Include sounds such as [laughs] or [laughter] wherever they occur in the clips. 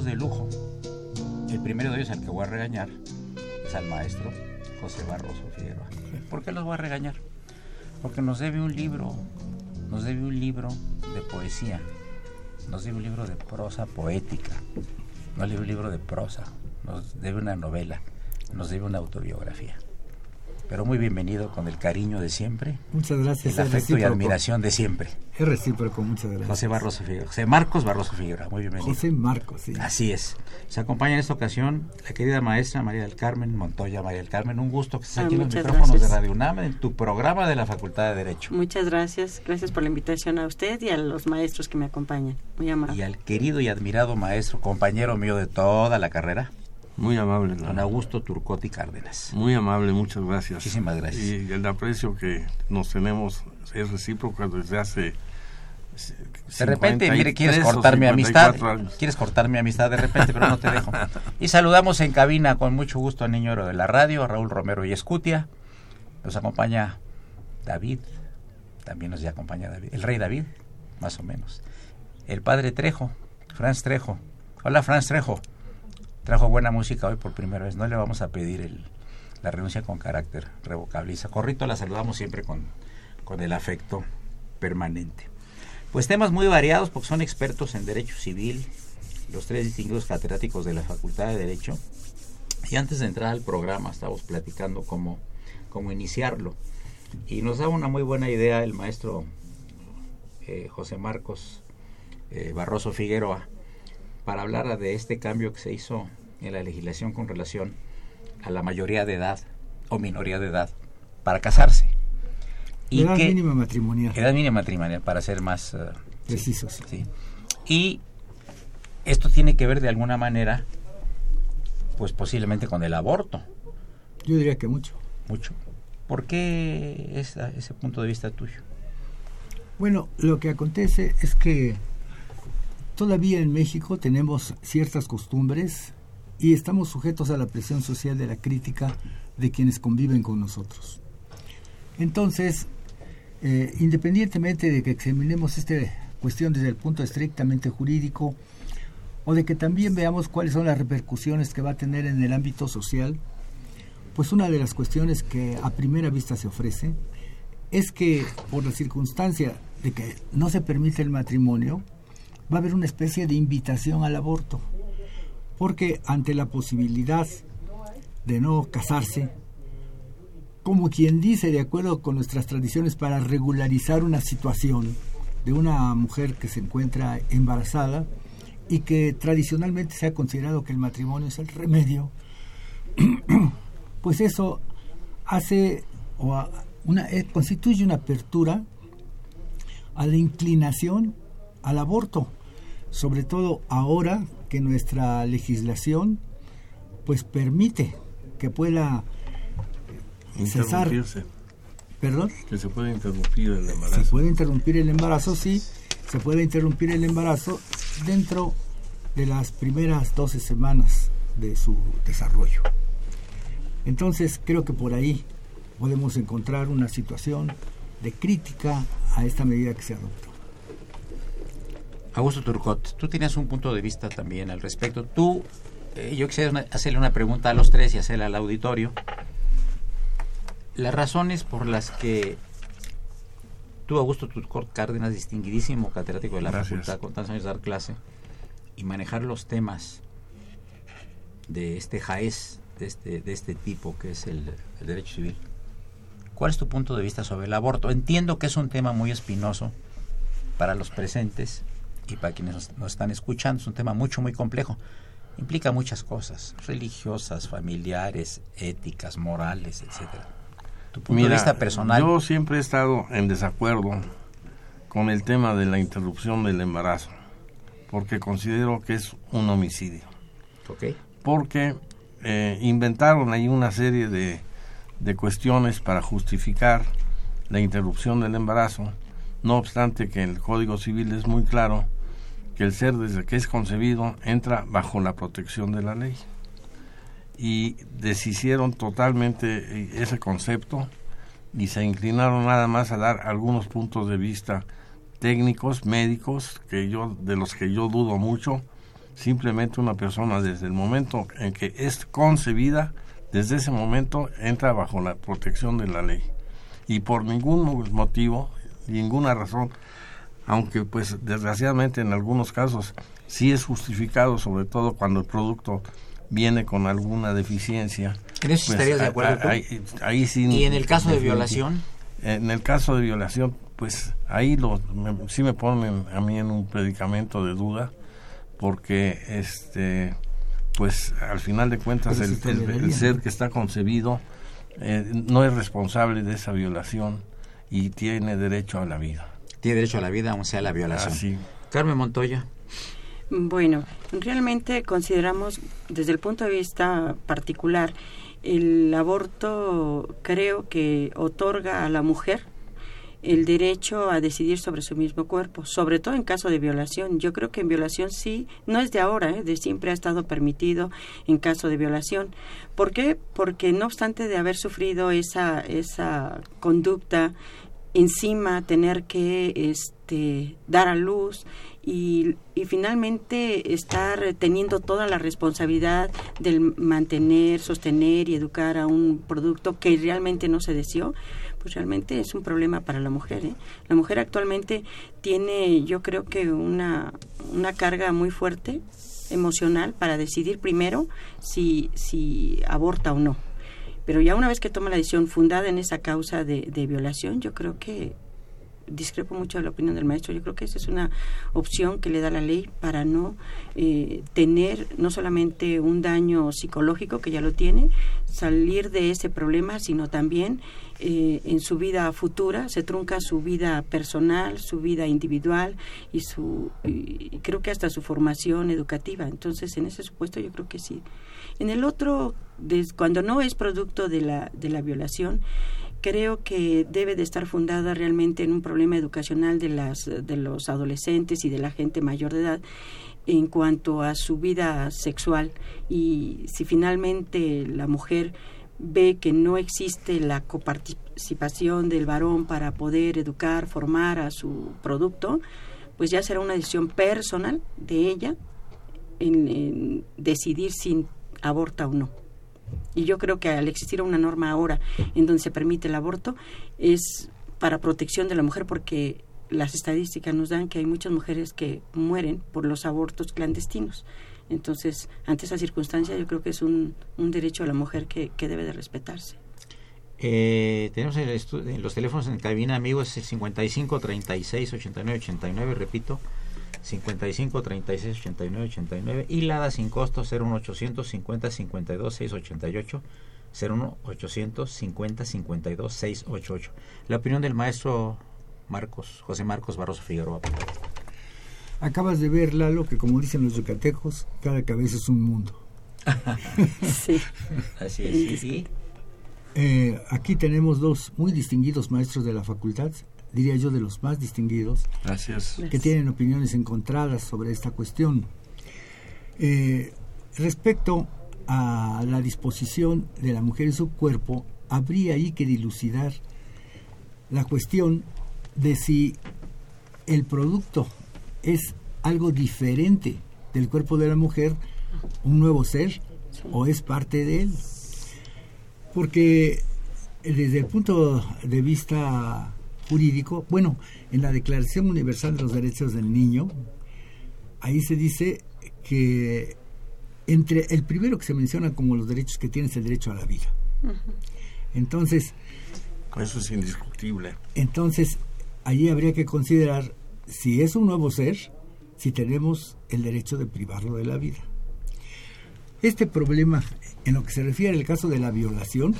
De lujo. El primero de ellos al que voy a regañar es al maestro José Barroso Figueroa. ¿Por qué los voy a regañar? Porque nos debe un libro, nos debe un libro de poesía, nos debe un libro de prosa poética, nos debe un libro de prosa, nos debe una novela, nos debe una autobiografía pero muy bienvenido con el cariño de siempre. Muchas gracias. El afecto y admiración de siempre. Es recíproco, muchas gracias. José Barroso Figueroa. José Marcos Barroso Figueroa, muy bienvenido. José Marcos, sí. Así es. Se acompaña en esta ocasión la querida maestra María del Carmen Montoya. María del Carmen, un gusto que estés aquí en los micrófonos de Radio UNAM en tu programa de la Facultad de Derecho. Muchas gracias. Gracias por la invitación a usted y a los maestros que me acompañan. Muy amable. Y al querido y admirado maestro, compañero mío de toda la carrera, muy amable. Don Augusto Turcotti Cárdenas. Muy amable, muchas gracias. Muchísimas gracias. Y el aprecio que nos tenemos es recíproco desde hace... De repente, mire, quieres cortar mi amistad. Quieres cortar mi amistad de repente, pero no te dejo. Y saludamos en cabina con mucho gusto al niño de la radio, a Raúl Romero y Escutia. Nos acompaña David, también nos acompaña David, el rey David, más o menos. El padre Trejo, Franz Trejo. Hola, Franz Trejo trajo buena música hoy por primera vez. No le vamos a pedir el, la renuncia con carácter revocable. Y Corrito la saludamos siempre con, con el afecto permanente. Pues temas muy variados porque son expertos en derecho civil, los tres distinguidos catedráticos de la Facultad de Derecho. Y antes de entrar al programa estábamos platicando cómo, cómo iniciarlo. Y nos daba una muy buena idea el maestro eh, José Marcos eh, Barroso Figueroa para hablar de este cambio que se hizo en la legislación con relación a la mayoría de edad o minoría de edad para casarse. Y edad mínima matrimonial. Edad mínima matrimonial, para ser más uh, precisos. Sí, Y esto tiene que ver de alguna manera, pues posiblemente con el aborto. Yo diría que mucho. Mucho. ¿Por qué ese punto de vista tuyo? Bueno, lo que acontece es que todavía en México tenemos ciertas costumbres y estamos sujetos a la presión social de la crítica de quienes conviven con nosotros. Entonces, eh, independientemente de que examinemos esta cuestión desde el punto estrictamente jurídico, o de que también veamos cuáles son las repercusiones que va a tener en el ámbito social, pues una de las cuestiones que a primera vista se ofrece es que por la circunstancia de que no se permite el matrimonio, va a haber una especie de invitación al aborto, porque ante la posibilidad de no casarse, como quien dice, de acuerdo con nuestras tradiciones, para regularizar una situación de una mujer que se encuentra embarazada, y que tradicionalmente se ha considerado que el matrimonio es el remedio, [clears throat] pues eso hace o eh, constituye una apertura a la inclinación al aborto, sobre todo ahora que nuestra legislación pues permite que pueda cesar. ¿Perdón? Que se puede interrumpir el embarazo. Se puede interrumpir el embarazo, sí. Se puede interrumpir el embarazo dentro de las primeras 12 semanas de su desarrollo. Entonces creo que por ahí podemos encontrar una situación de crítica a esta medida que se adoptó. Augusto Turcot, tú tienes un punto de vista también al respecto. Tú, eh, yo quisiera hacerle una pregunta a los tres y hacerla al auditorio. Las razones por las que tú, Augusto Turcot Cárdenas, distinguidísimo catedrático de la facultad, con tantos años de dar clase, y manejar los temas de este jaez, de este, de este tipo que es el, el derecho civil. ¿Cuál es tu punto de vista sobre el aborto? Entiendo que es un tema muy espinoso para los presentes y para quienes nos, están escuchando. Es un tema mucho, muy complejo. Implica muchas cosas, religiosas, familiares, éticas, morales, etcétera. Tu punto de vista personal. Yo siempre he estado en desacuerdo con el tema de la interrupción del embarazo, porque considero que es un homicidio. Okay. Porque eh, inventaron ahí una serie de, de cuestiones para justificar la interrupción del embarazo, no obstante que el Código Civil es muy claro que el ser desde que es concebido entra bajo la protección de la ley. Y deshicieron totalmente eh, ese concepto y se inclinaron nada más a dar algunos puntos de vista técnicos, médicos, que yo de los que yo dudo mucho. Simplemente una persona desde el momento en que es concebida, desde ese momento entra bajo la protección de la ley. Y por ningún motivo, ninguna razón, aunque pues desgraciadamente en algunos casos sí es justificado, sobre todo cuando el producto viene con alguna deficiencia. ¿En eso pues, estarías de acuerdo Ahí, sí, ¿Y en el caso de violación? En el caso de violación, pues ahí lo, sí me ponen a mí en un predicamento de duda, porque este pues al final de cuentas el, ser que está concebido eh, no es responsable de esa violación y tiene derecho a la vida tiene derecho a la vida, aun sea la violación. Carmen Montoya. Bueno, realmente consideramos desde el punto de vista particular el aborto creo que otorga a la mujer el derecho a decidir sobre su mismo cuerpo, sobre todo en caso de violación. Yo creo que en violación sí, no es de ahora, ¿eh? de siempre ha estado permitido en caso de violación. ¿Por qué? Porque no obstante de haber sufrido esa, esa conducta encima tener que este, dar a luz y, y, finalmente estar teniendo toda la responsabilidad del mantener, sostener y educar a un producto que realmente no se deseó, pues realmente es un problema para la mujer. ¿eh? La mujer actualmente tiene, yo creo que una, una carga muy fuerte emocional para decidir primero si, si aborta o no. Pero ya una vez que toma la decisión fundada en esa causa de, violación, yo creo que discrepo mucho de la opinión del maestro. Yo creo que esa es una opción que le da la ley para no eh, tener no solamente un daño psicológico, que ya lo tiene, salir de ese problema, sino también eh, en su vida futura se trunca su vida personal, su vida individual y su y creo que hasta su formación educativa. Entonces, en ese supuesto yo creo que sí. En el otro, cuando no es producto de la, de la violación, creo que debe de estar fundada realmente en un problema educacional de, las, de los adolescentes y de la gente mayor de edad en cuanto a su vida sexual y si finalmente la mujer ve que no existe la coparticipación del varón para poder educar, formar a su producto, pues ya será una decisión personal de ella en, en decidir sin aborta o no. Y yo creo que al existir una norma ahora en donde se permite el aborto es para protección de la mujer porque las estadísticas nos dan que hay muchas mujeres que mueren por los abortos clandestinos. Entonces, ante esa circunstancia, yo creo que es un, un derecho a la mujer que, que debe de respetarse. Eh, tenemos en, los teléfonos en cabina, amigos, 55 36 89 89, repito, 55 36 89 89 y LADA sin costo 01800 50 52 688 01 850 52 688. La opinión del maestro Marcos, José Marcos Barroso Figueroa. Acabas de ver, Lalo, que como dicen los yucatecos, cada cabeza es un mundo. [laughs] sí. Así es, sí, eh, aquí tenemos dos muy distinguidos maestros de la facultad, diría yo de los más distinguidos, Gracias. que tienen opiniones encontradas sobre esta cuestión. Eh, respecto a la disposición de la mujer en su cuerpo, habría ahí que dilucidar la cuestión de si el producto es algo diferente del cuerpo de la mujer, un nuevo ser, o es parte de él. Porque desde el punto de vista jurídico, bueno, en la Declaración Universal de los Derechos del Niño, ahí se dice que entre el primero que se menciona como los derechos que tiene es el derecho a la vida. Entonces... Eso es indiscutible. Entonces, allí habría que considerar si es un nuevo ser, si tenemos el derecho de privarlo de la vida. Este problema, en lo que se refiere al caso de la violación,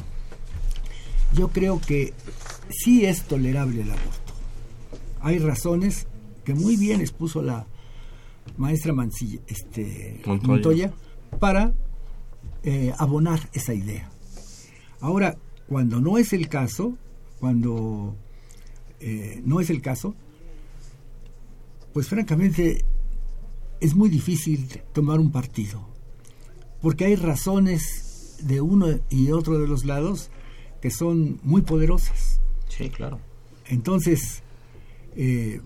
yo creo que sí es tolerable el aborto. Hay razones que muy bien expuso la maestra Mancilla, este, Montoya para eh, abonar esa idea. Ahora, cuando no es el caso, cuando eh, no es el caso, pues francamente es muy difícil tomar un partido, porque hay razones de uno y otro de los lados que son muy poderosas. Sí, claro. Entonces, eh,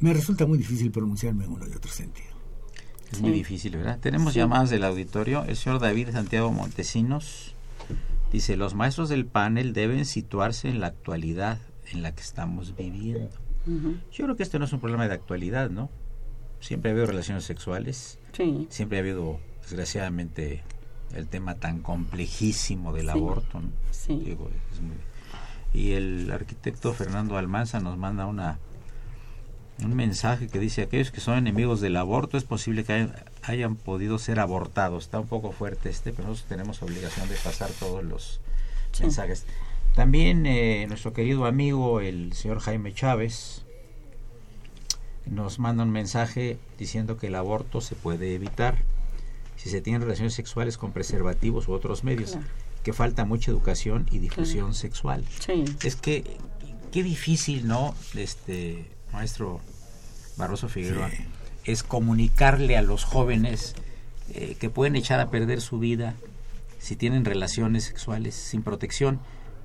me resulta muy difícil pronunciarme en uno y otro sentido. Es muy difícil, ¿verdad? Tenemos llamadas del auditorio. El señor David Santiago Montesinos dice, los maestros del panel deben situarse en la actualidad en la que estamos viviendo. Yo creo que esto no es un problema de actualidad, ¿no? Siempre ha habido relaciones sexuales. Sí. Siempre ha habido, desgraciadamente, el tema tan complejísimo del aborto. ¿no? Sí. Y el arquitecto Fernando Almanza nos manda una un mensaje que dice aquellos que son enemigos del aborto es posible que hayan, podido ser abortados. Está un poco fuerte este, pero nosotros tenemos obligación de pasar todos los mensajes. También eh, nuestro querido amigo el señor Jaime Chávez nos manda un mensaje diciendo que el aborto se puede evitar si se tienen relaciones sexuales con preservativos u otros medios, que falta mucha educación y difusión sexual. Es que qué difícil, ¿no? Este maestro Barroso Figueroa, es comunicarle a los jóvenes eh, que pueden echar a perder su vida si tienen relaciones sexuales sin protección.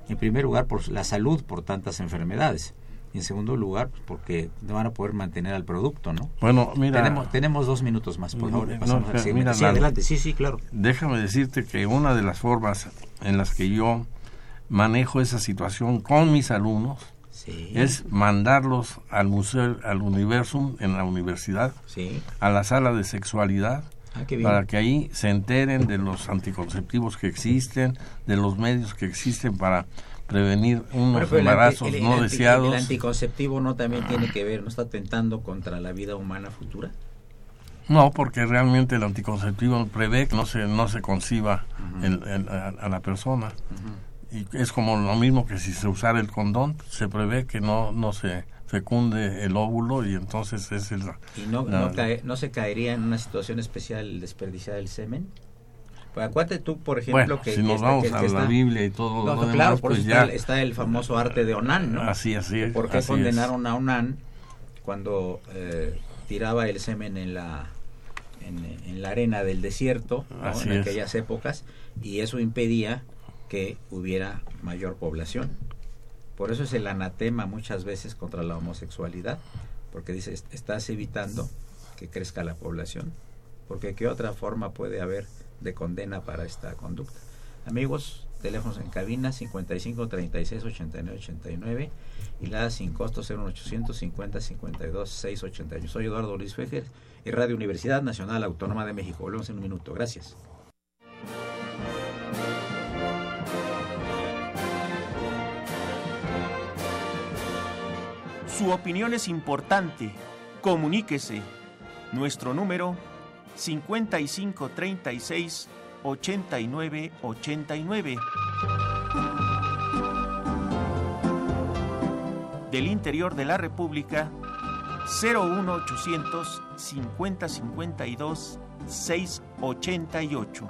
En primer lugar, por la salud, por tantas enfermedades. Y en segundo lugar, pues, porque no van a poder mantener al producto, ¿no? Bueno, mira... Tenemos, tenemos dos minutos más, por favor. sí, adelante. Sí, sí, claro. Déjame decirte que una de las formas en las que yo manejo esa situación con mis alumnos es mandarlos al museo, al universum en la universidad, a la sala de sexualidad, ah, para que ahí se enteren de los anticonceptivos que existen, de los medios que existen para prevenir unos embarazos no deseados. ¿El anticonceptivo no también tiene que ver, no está atentando contra la vida humana futura? No, porque realmente el anticonceptivo prevé que no se, no se conciba a, la persona y es como lo mismo que si se usara el condón, se prevé que no, no se fecunde el óvulo y entonces es el... ¿Y no, no, se caería en una situación especial desperdiciar el semen? Pues acuérdate tú, por ejemplo, que... si nos vamos a la Biblia y todo lo claro, por pues ya... está, el famoso arte de Onan, ¿no? Así, así es. ¿Por qué condenaron a Onan cuando eh, tiraba el semen en la... En, la arena del desierto en aquellas épocas y eso impedía que hubiera mayor población. Por eso es el anatema muchas veces contra la homosexualidad, porque dice, estás evitando que crezca la población, porque qué otra forma puede haber de condena para esta conducta. Amigos, teléfonos en cabina 55 36 89 89 y la sin costo 0850 52 681. Soy Eduardo Luis Fejer y Radio Universidad Nacional Autónoma de México. Volvemos en un minuto. Gracias. Su opinión es importante. Comuníquese. Nuestro número 5536 8989. Del interior de la República 01800 5052 688.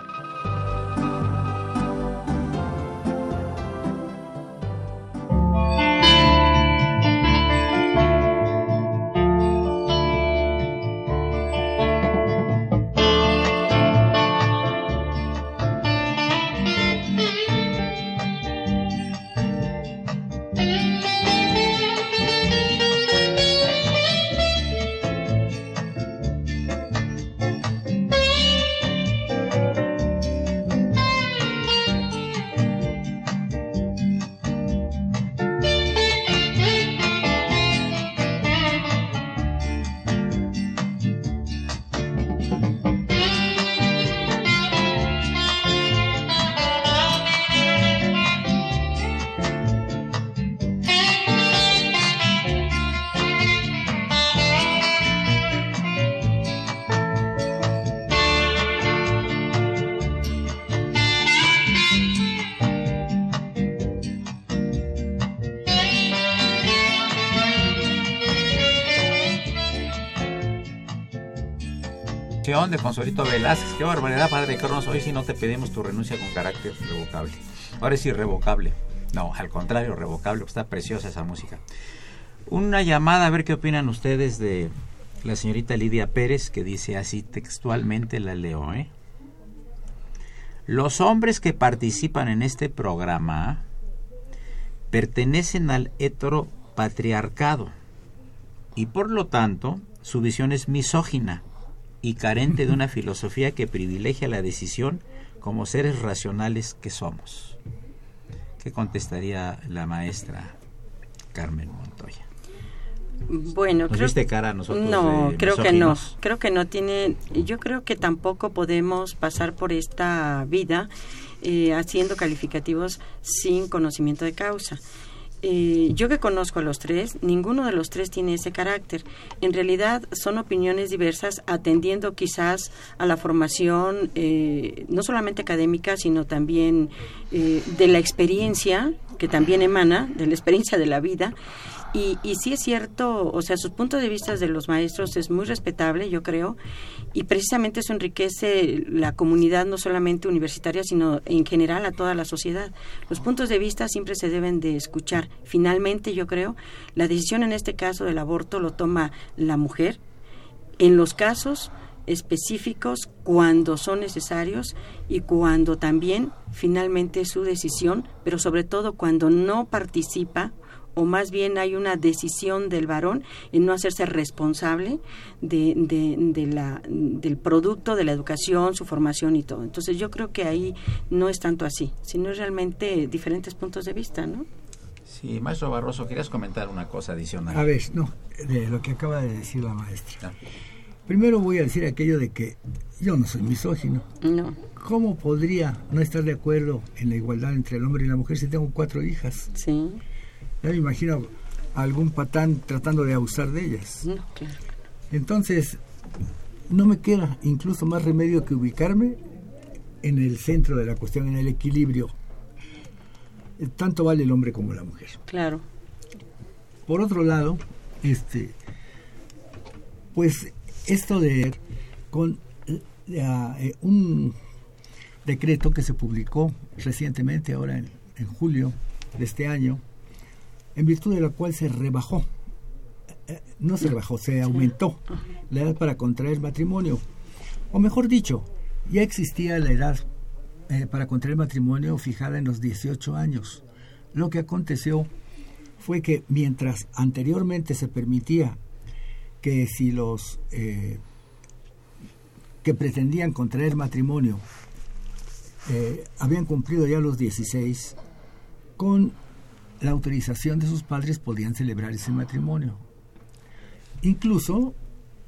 De Consuelito Velázquez. Qué barbaridad, Padre Carlos. Hoy sí no te pedimos tu renuncia con carácter revocable. Ahora es irrevocable. No, al contrario, revocable. Está preciosa esa música. Una llamada a ver qué opinan ustedes de la señorita Lidia Pérez, que dice así textualmente, la leo, ¿eh? Los hombres que participan en este programa pertenecen al heteropatriarcado y por lo tanto su visión es misógina y carente de una filosofía que privilegia la decisión como seres racionales que somos. ¿Qué contestaría la maestra Carmen Montoya? Bueno, ¿Nos viste cara a nosotros? No, creo que no. Creo que no tiene. Yo creo que tampoco podemos pasar por esta vida eh, haciendo calificativos sin conocimiento de causa. Eh, yo que conozco a los tres, ninguno de los tres tiene ese carácter. En realidad son opiniones diversas, atendiendo quizás a la formación eh, no solamente académica, sino también eh, de la experiencia que también emana, de la experiencia de la vida y, y sí es cierto, o sea, sus puntos de vista de los maestros es muy respetable, yo creo, y precisamente eso enriquece la comunidad no solamente universitaria, sino en general a toda la sociedad. Los puntos de vista siempre se deben de escuchar. Finalmente, yo creo, la decisión en este caso del aborto lo toma la mujer. En los casos específicos cuando son necesarios y cuando también finalmente su decisión, pero sobre todo cuando no participa o más bien hay una decisión del varón en no hacerse responsable de, de, la, del producto de la educación, su formación y todo. Entonces yo creo que ahí no es tanto así, sino realmente diferentes puntos de vista, ¿no? Sí, maestro Barroso, querías comentar una cosa adicional. A ver, no, de lo que acaba de decir la maestra. Ah. Primero voy a decir aquello de que yo no soy misógino. No. ¿Cómo podría no estar de acuerdo en la igualdad entre el hombre y la mujer si tengo cuatro hijas? Sí. Ya me imagino algún patán tratando de abusar de ellas. Entonces, no me queda incluso más remedio que ubicarme en el centro de la cuestión, en el equilibrio. Tanto vale el hombre como la mujer. Claro. Por otro lado, este, pues esto de con eh, eh, un decreto que se publicó recientemente, ahora en julio de este año, en virtud de la cual se rebajó, eh, no se rebajó, se aumentó la edad para contraer matrimonio. O mejor dicho, ya existía la edad eh, para contraer matrimonio fijada en los 18 años. Lo que aconteció fue que mientras anteriormente se permitía que si los eh, que pretendían contraer matrimonio habían cumplido ya los 16, con la autorización de sus padres podían celebrar ese matrimonio. Incluso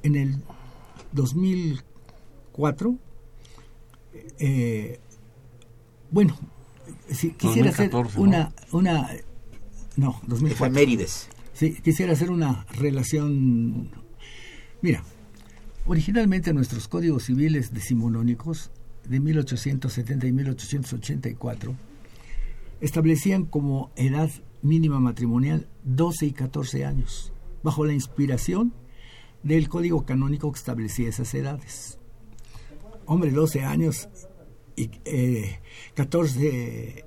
en el 2004, eh, bueno, si quisiera hacer una, una, no, 2004. Mérides. Sí, quisiera hacer una relación Mira, originalmente nuestros códigos civiles decimonónicos de 1870 y 1884 establecían como edad mínima matrimonial 12 y 14 años, bajo la inspiración del código canónico que establecía esas edades. Hombre, 12 años y 14 eh,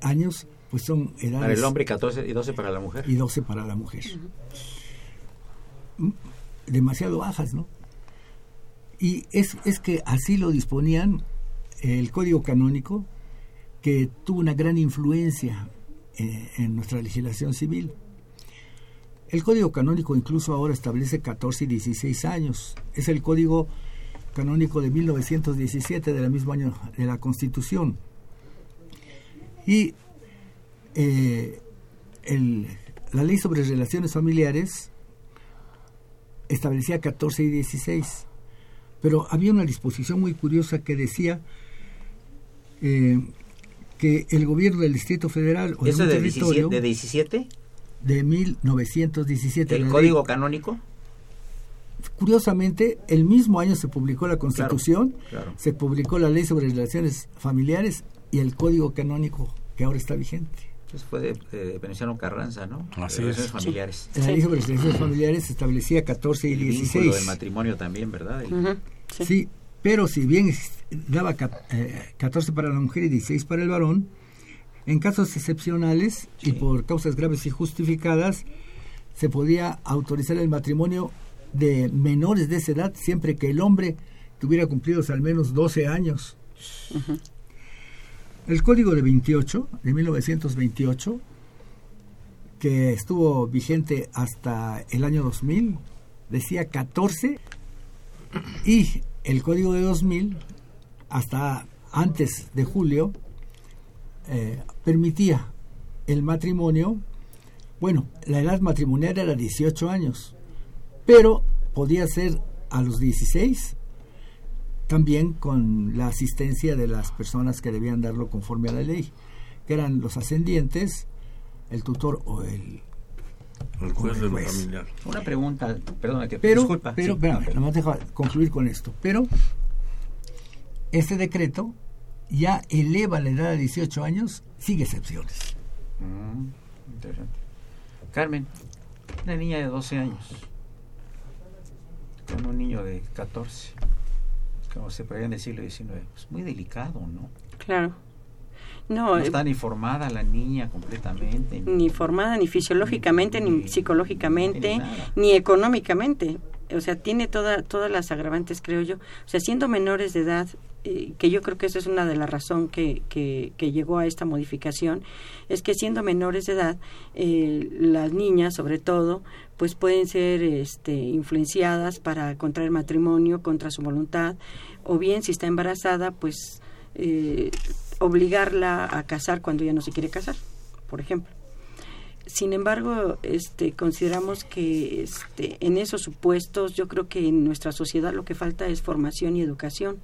años, pues son edades... Para el hombre 14 y 12 para la mujer. Y 12 para la mujer. Mm, demasiado bajas, ¿no? Y es, es que así lo disponían el código canónico, que tuvo una gran influencia eh, en nuestra legislación civil. El código canónico incluso ahora establece 14 y 16 años. Es el código canónico de 1917, del mismo año de la Constitución. Y eh, la ley sobre relaciones familiares establecía 14 y 16. Pero había una disposición muy curiosa que decía eh, que el gobierno del Distrito Federal o ¿Eso de, territorio, de 17? De 1917. ¿El Código Canónico? Curiosamente, el mismo año se publicó la Constitución, se publicó la Ley sobre Relaciones Familiares y el Código Canónico que ahora está vigente. Eso fue de, de Veneziano Carranza, ¿no? Así es. familiares. La ley sobre relaciones familiares establecía 14 y el 16. El matrimonio también, ¿verdad? sí. Pero si bien daba 14 eh, para la mujer y 16 para el varón, en casos excepcionales y por causas graves y justificadas, se podía autorizar el matrimonio de menores de esa edad siempre que el hombre tuviera cumplidos al menos 12 años. El código de 28, de 1928, que estuvo vigente hasta el año 2000, decía 14 y el código de 2000, hasta antes de julio, eh, permitía el matrimonio, bueno, la edad matrimonial era 18 años, pero podía ser a los 16, también con la asistencia de las personas que debían darlo conforme a la ley, que eran los ascendientes, el tutor o el el juez de lo familiar. Una pregunta, perdona que pero, disculpa. Pero, sí. nada más dejo concluir con esto. Pero este decreto ya eleva la edad a 18 años, sigue excepciones. Mm, interesante. Carmen, una niña de 12 años con un niño de 14, como se podría en el siglo XIX, es muy delicado, ¿no? Claro. No, eh, está ni formada la niña completamente. Ni, formada ni fisiológicamente, ni, psicológicamente, ni, económicamente. O sea, tiene toda, todas las agravantes, creo yo. O sea, siendo menores de edad, eh, que yo creo que esa es una de las razones que, que, llegó a esta modificación, es que siendo menores de edad, eh, las niñas, sobre todo, pues pueden ser este, influenciadas para contraer matrimonio contra su voluntad, o bien si está embarazada, pues eh, obligarla a casar cuando ella no se quiere casar, por ejemplo. Sin embargo, este, consideramos que este, en esos supuestos yo creo que en nuestra sociedad lo que falta es formación y educación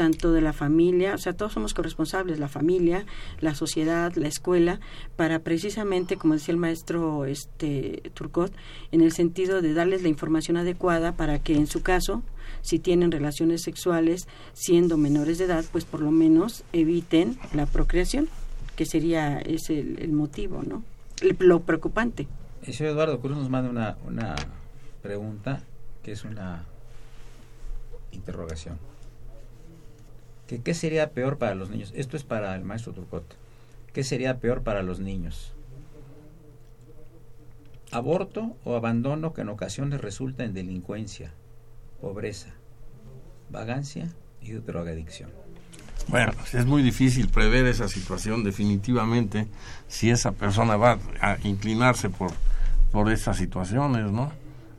tanto de la familia, o sea, todos somos corresponsables, la familia, la sociedad, la escuela, para precisamente, como decía el maestro este Turcot, en el sentido de darles la información adecuada para que en su caso, si tienen relaciones sexuales siendo menores de edad, pues por lo menos eviten la procreación, que sería ese el, motivo, ¿no? lo preocupante. El señor Eduardo Cruz nos manda una, una pregunta que es una interrogación. ¿Qué sería peor para los niños? Esto es para el maestro Turcot. ¿Qué sería peor para los niños? Aborto o abandono que en ocasiones resulta en delincuencia, pobreza, vagancia y drogadicción. Bueno, pues es muy difícil prever esa situación definitivamente si esa persona va a inclinarse por, por estas situaciones, ¿no?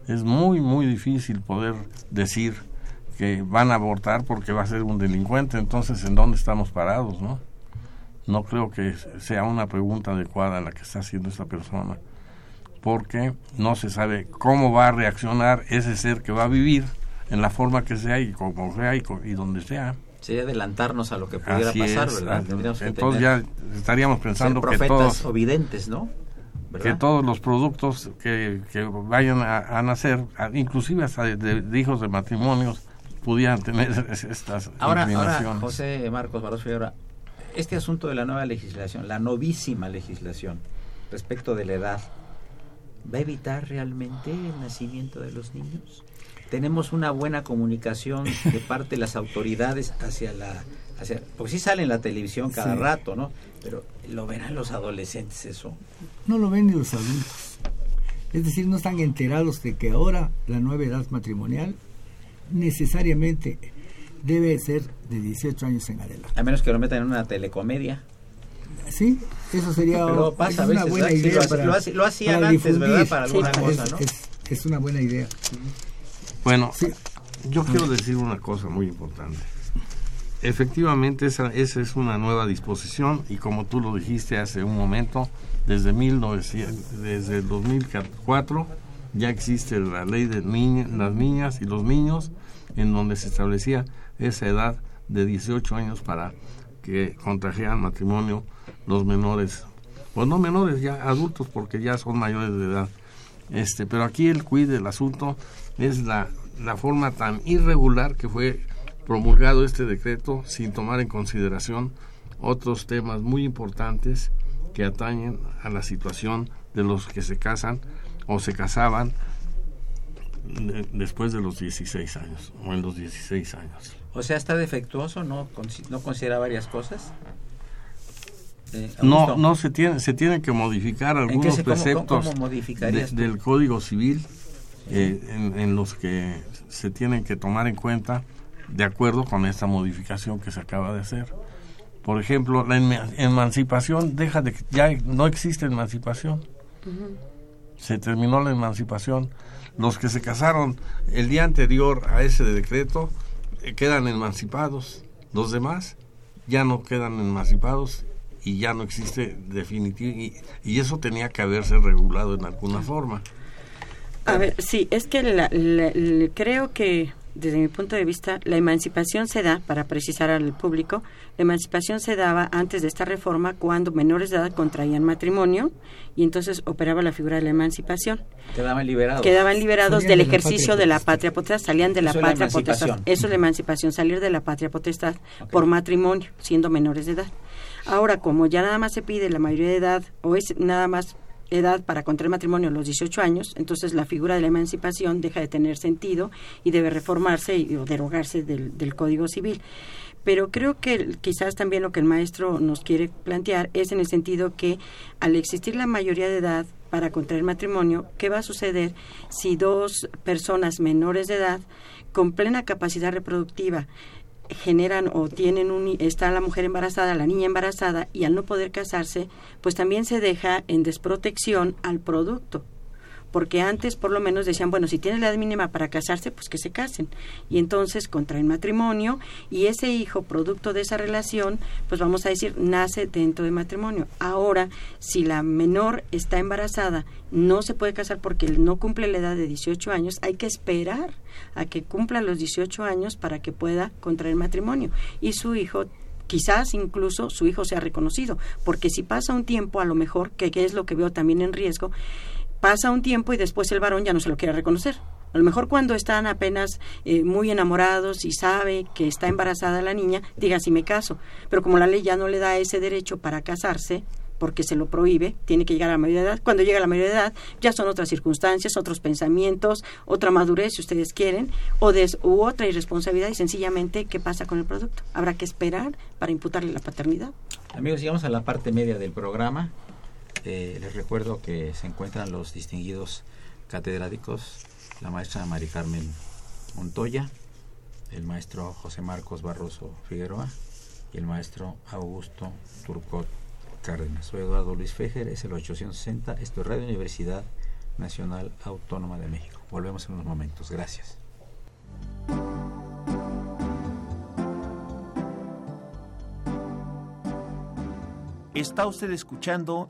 Es muy, muy difícil poder decir que van a abortar porque va a ser un delincuente, entonces ¿en dónde estamos parados, no? No creo que sea una pregunta adecuada la que está haciendo esta persona, porque no se sabe cómo va a reaccionar ese ser que va a vivir en la forma que sea y como sea y, donde sea. Sería adelantarnos a lo que pudiera pasar, ¿verdad? entonces ya estaríamos pensando que todos o videntes, ¿no? que todos los productos que, vayan a, nacer, inclusive hasta de, hijos de matrimonios, pudieran tener [laughs] estas ahora, ahora José Marcos Barros Figueroa, este asunto de la nueva legislación, la novísima legislación respecto de la edad, ¿va a evitar realmente el nacimiento de los niños? Tenemos una buena comunicación de [laughs] parte de las autoridades hacia la porque sí sale en la televisión cada rato, ¿no? Pero lo verán los adolescentes eso. No lo ven ni los adultos. Es decir, no están enterados de que ahora la nueva edad matrimonial necesariamente debe ser de 18 años en adelante. A menos que lo metan en una telecomedia. Sí, eso sería una buena idea. para, lo, hacían antes, ¿verdad? Para alguna cosa, ¿no? Es, una buena idea. Bueno, yo quiero decir una cosa muy importante efectivamente esa, esa es una nueva disposición y como tú lo dijiste hace un momento, desde, 1900, desde el 2004 ya existe la ley de las niñas y los niños en donde se establecía esa edad de 18 años para que contrajeran matrimonio los menores, pues no menores, ya adultos porque ya son mayores de edad. Este, pero aquí el cuide del asunto es la, la forma tan irregular que fue promulgado este decreto sin tomar en consideración otros temas muy importantes que atañen a la situación de los que se casan o se casaban después de los 16 años o en los 16 años. O sea, está defectuoso, no no considera varias cosas. Eh, no, no se tiene se tienen que modificar algunos preceptos del Código Civil eh, en, en los que se tienen que tomar en cuenta de acuerdo con esta modificación que se acaba de hacer. Por ejemplo, la emancipación deja de ya no existe emancipación. Se terminó la emancipación. Los que se casaron el día anterior a ese decreto eh, quedan emancipados. Los demás ya no quedan emancipados y ya no existe definitivo y, eso tenía que haberse regulado en alguna forma. A ver, sí, es que creo que desde mi punto de vista, la emancipación se da, para precisar al público, la emancipación se daba antes de esta reforma cuando menores de edad contraían matrimonio y entonces operaba la figura de la emancipación. Quedaban liberados. Quedaban liberados del ejercicio de la patria potestad, salían de la patria potestad. Eso es la emancipación, salir de la patria potestad por matrimonio, siendo menores de edad. Ahora, como ya nada más se pide la mayoría de edad, o es nada más edad para contraer matrimonio los 18 años, entonces la figura de la emancipación deja de tener sentido y debe reformarse y, o derogarse del, del Código Civil. Pero creo que quizás también lo que el maestro nos quiere plantear es en el sentido que al existir la mayoría de edad para contraer matrimonio, ¿qué va a suceder si dos personas menores de edad con plena capacidad reproductiva generan o tienen un está la mujer embarazada, la niña embarazada y al no poder casarse, pues también se deja en desprotección al producto porque antes por lo menos decían, bueno, si tienes la edad mínima para casarse, pues que se casen. Y entonces contraen matrimonio y ese hijo, producto de esa relación, pues vamos a decir, nace dentro de matrimonio. Ahora, si la menor está embarazada, no se puede casar porque no cumple la edad de 18 años, hay que esperar a que cumpla los 18 años para que pueda contraer matrimonio. Y su hijo quizás incluso su hijo sea reconocido, porque si pasa un tiempo, a lo mejor, que, que es lo que veo también en riesgo, pasa un tiempo y después el varón ya no se lo quiere reconocer. A lo mejor cuando están apenas eh, muy enamorados y sabe que está embarazada la niña, diga si me caso. Pero como la ley ya no le da ese derecho para casarse, porque se lo prohíbe, tiene que llegar a la mayoría de edad. Cuando llega a la mayoría de edad, ya son otras circunstancias, otros pensamientos, otra madurez, si ustedes quieren, o de, u otra irresponsabilidad y sencillamente qué pasa con el producto. Habrá que esperar para imputarle la paternidad. Amigos, llegamos a la parte media del programa. Eh, les recuerdo que se encuentran los distinguidos catedráticos, la maestra Mari Carmen Montoya, el maestro José Marcos Barroso Figueroa y el maestro Augusto Turcot Cárdenas. Soy Eduardo Luis Fejer, es el 860, esto es Radio Universidad Nacional Autónoma de México. Volvemos en unos momentos. Gracias. Está usted escuchando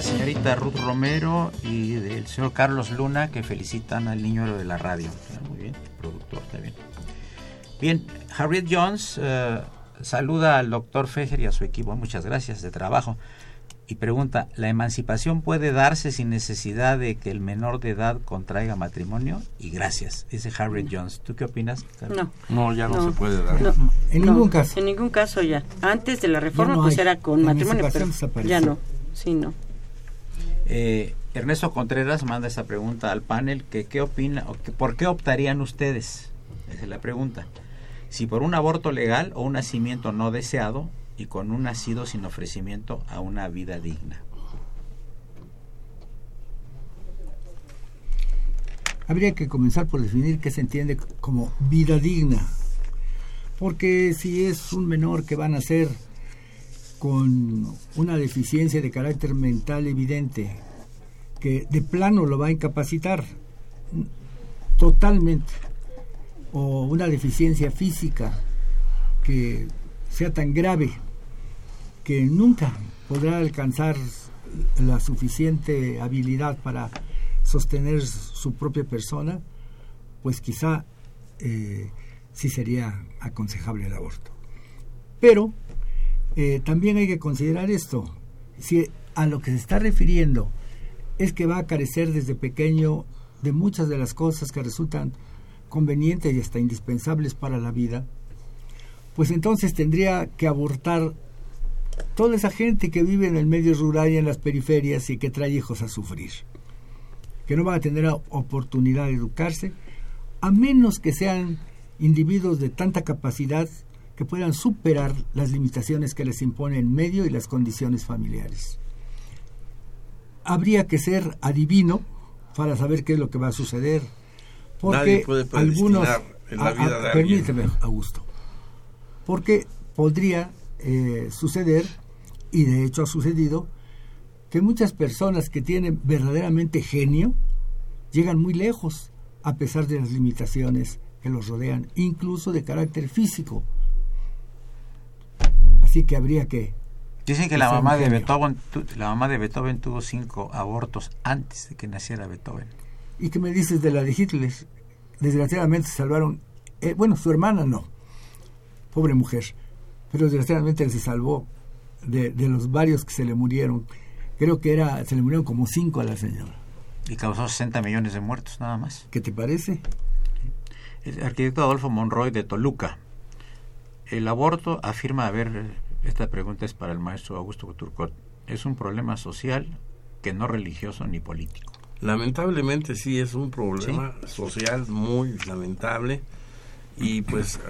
La señorita Ruth Romero y del señor Carlos Luna que felicitan al niño de la radio. Muy bien, productor también. Bien, Harriet Jones eh, saluda al doctor Fejer y a su equipo. Muchas gracias de trabajo. Y pregunta, ¿la emancipación puede darse sin necesidad de que el menor de edad contraiga matrimonio? Y gracias, dice Harriet Jones. ¿Tú qué opinas? No. No, ya no, se puede dar. en ningún caso. En ningún caso ya. Antes de la reforma pues era con matrimonio, pero ya no. Sí, no. Eh, Ernesto Contreras manda esta pregunta al panel, que qué opina, o ¿por qué optarían ustedes? Esa es la pregunta. Si por un aborto legal o un nacimiento no deseado y con un nacido sin ofrecimiento a una vida digna. Habría que comenzar por definir qué se entiende como vida digna. Porque si es un menor que va a nacer con una deficiencia de carácter mental evidente, que de plano lo va a incapacitar totalmente, o una deficiencia física que sea tan grave que nunca podrá alcanzar la suficiente habilidad para sostener su propia persona, pues quizá eh, sí sería aconsejable el aborto. Pero eh, también hay que considerar esto. Si a lo que se está refiriendo es que va a carecer desde pequeño de muchas de las cosas que resultan convenientes y hasta indispensables para la vida, pues entonces tendría que abortar toda esa gente que vive en el medio rural y en las periferias y que trae hijos a sufrir, que no van a tener oportunidad de educarse, a menos que sean individuos de tanta capacidad que puedan superar las limitaciones que les impone el medio y las condiciones familiares. Habría que ser adivino para saber qué es lo que va a suceder, porque algunos permíteme, Augusto, porque podría eh, suceder y de hecho ha sucedido que muchas personas que tienen verdaderamente genio llegan muy lejos a pesar de las limitaciones que los rodean, incluso de carácter físico Así que habría que... Dicen que, la mamá de Beethoven, la mamá de Beethoven tuvo cinco abortos antes de que naciera Beethoven. ¿Y qué me dices de la de Hitler? Desgraciadamente se salvaron, eh, bueno, su hermana no, pobre mujer, pero desgraciadamente se salvó de, de, los varios que se le murieron. Creo que era, se le murieron como cinco a la señora. Y causó 60 millones de muertos, nada más. ¿Qué te parece? El arquitecto Adolfo Monroy de Toluca el aborto afirma, a ver, esta pregunta es para el maestro Augusto Couturcot, es un problema social que no religioso ni político. Lamentablemente sí es un problema social muy lamentable y pues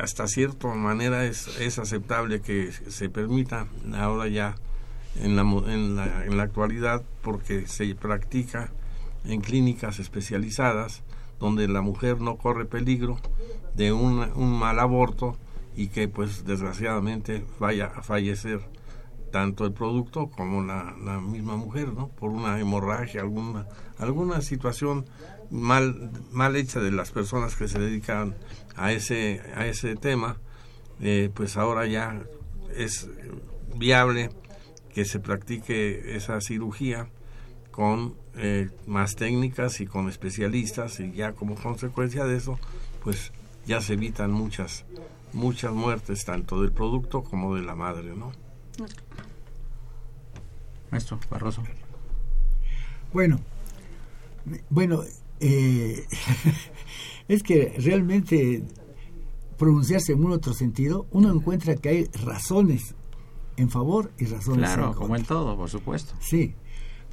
hasta cierta manera es, es aceptable que se permita ahora ya en la, en la, en la actualidad porque se practica en clínicas especializadas donde la mujer no corre peligro de un, un mal aborto y que pues desgraciadamente vaya a fallecer tanto el producto como la, misma mujer, ¿no? Por una hemorragia, alguna, alguna situación mal, mal hecha de las personas que se dedican a ese, a ese tema, eh, pues ahora ya es viable que se practique esa cirugía con eh, más técnicas y con especialistas y ya como consecuencia de eso pues ya se evitan muchas muchas muertes tanto del producto como de la madre no maestro Barroso bueno bueno eh, [laughs] es que realmente pronunciarse en un otro sentido, uno encuentra que hay razones en favor y razones claro, en contra. como en todo, por supuesto. Sí,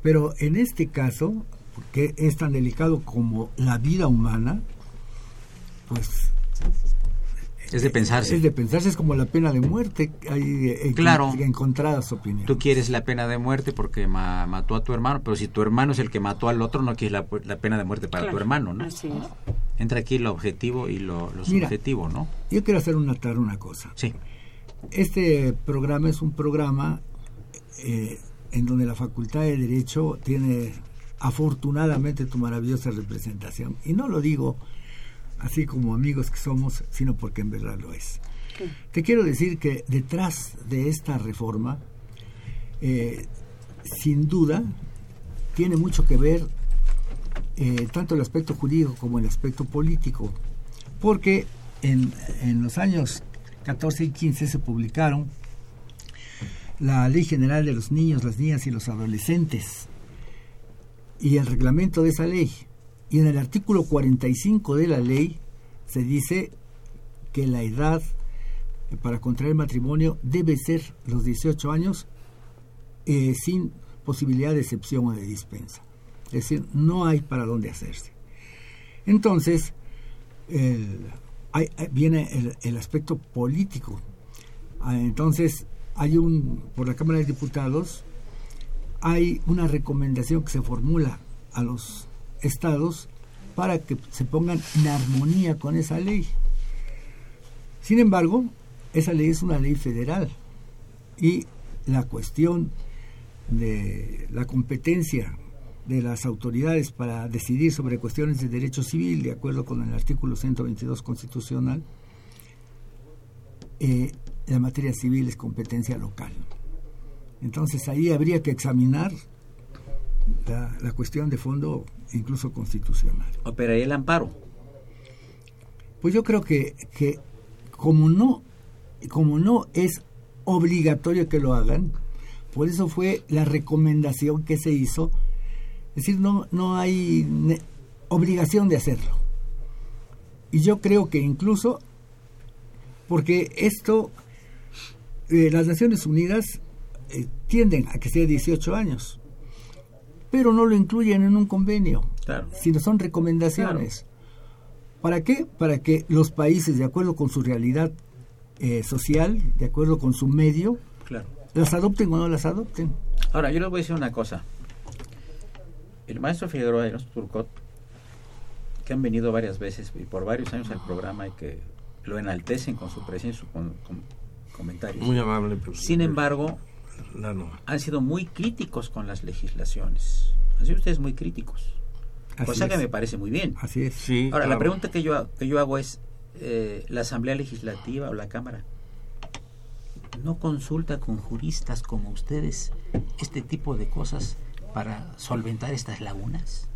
pero en este caso, porque es tan delicado como la vida humana, pues es de pensarse. Es de pensarse, es como la pena de muerte. Hay eh, claro. encontradas opiniones. Tú quieres la pena de muerte porque ma mató a tu hermano, pero si tu hermano es el que mató al otro, no quieres la, la pena de muerte para Claro, tu hermano, ¿no? así es. Entra aquí lo objetivo y lo, lo Mira. subjetivo, ¿no? Yo quiero hacer una notar una cosa. Sí. Este programa es un programa eh, en donde la Facultad de Derecho tiene afortunadamente tu maravillosa representación. Y no lo digo así como amigos que somos, sino porque en verdad lo es. Te quiero decir que detrás de esta reforma, eh, sin duda, tiene mucho que ver eh, tanto el aspecto jurídico como el aspecto político, porque en, en los años 14 y 15 se publicaron la Ley General de los Niños, las Niñas y los Adolescentes y el reglamento de esa ley. Y en el artículo 45 de la ley se dice que la edad para contraer matrimonio debe ser los 18 años eh, sin posibilidad de excepción o de dispensa. Es decir, no hay para dónde hacerse. Entonces, viene el, el aspecto político. Ah, Entonces, hay un, por la Cámara de Diputados, hay una recomendación que se formula a los estados para que se pongan en armonía con esa ley. Sin embargo, esa ley es una ley federal y la cuestión de la competencia de las autoridades para decidir sobre cuestiones de derecho civil, de acuerdo con el artículo 122 constitucional, eh, la materia civil es competencia local. Entonces ahí habría que examinar la, la cuestión de fondo, incluso constitucional. Operaría el amparo. Pues yo creo que, que como no como no es obligatorio que lo hagan, por eso fue la recomendación que se hizo. Es decir, no, no hay obligación de hacerlo. Y yo creo que incluso, porque esto, eh, las Naciones Unidas eh, tienden a que sea 18 años, pero no lo incluyen en un convenio, Claro. sino son recomendaciones. ¿Para qué? Para que los países, de acuerdo con su realidad eh, social, de acuerdo con su medio, Claro. las adopten o no las adopten. Ahora, yo les voy a decir una cosa. El maestro Figueroa y Turcot, que han venido varias veces y por varios años al programa y que lo enaltecen con su presencia y sus con- con- comentarios. Muy amable. pero- Sin embargo, La han sido muy críticos con las legislaciones. Han sido ustedes muy críticos. Así cosa que es. me parece muy bien. Así es. Sí, Ahora, la pregunta que yo, que yo hago es, eh, ¿la Asamblea Legislativa o la Cámara no consulta con juristas como ustedes este tipo de cosas para solventar estas lagunas?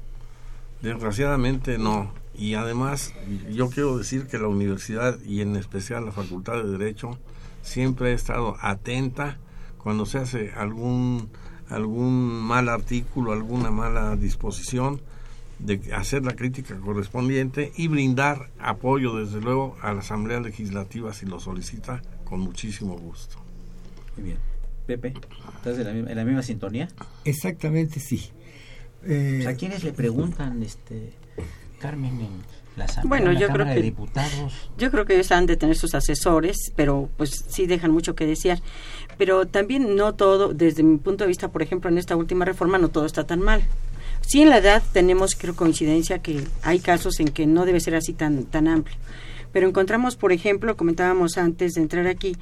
Desgraciadamente no. Y además, yo quiero decir que la universidad y en especial la Facultad de Derecho siempre ha estado atenta cuando se hace algún algún mal artículo, alguna mala disposición de hacer la crítica correspondiente y brindar apoyo desde luego a la Asamblea Legislativa si lo solicita con muchísimo gusto. Muy bien. Pepe, ¿estás en la misma, en la misma sintonía? Exactamente, sí. Eh, Pues, ¿A quiénes le preguntan, este, Carmen, en la Asamblea, Bueno, la yo creo de que- Diputados? Yo creo que ellos han de tener sus asesores, pero pues sí dejan mucho que desear. Pero también no todo, desde mi punto de vista, por ejemplo, en esta última reforma no todo está tan mal. Sí, en la edad tenemos, creo, coincidencia que hay casos en que no debe ser así tan, tan amplio. Pero encontramos, por ejemplo, comentábamos antes de entrar aquí,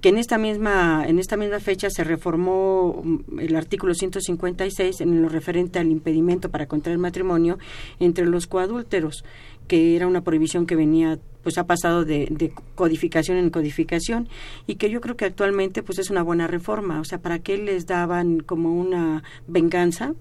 que en esta misma en esta misma fecha se reformó mm, el artículo 156 en lo referente al impedimento para contraer matrimonio entre los coadúlteros, que era una prohibición que venía pues ha pasado de, de, codificación en codificación y que yo creo que actualmente pues es una buena reforma, o sea, para qué les daban como una venganza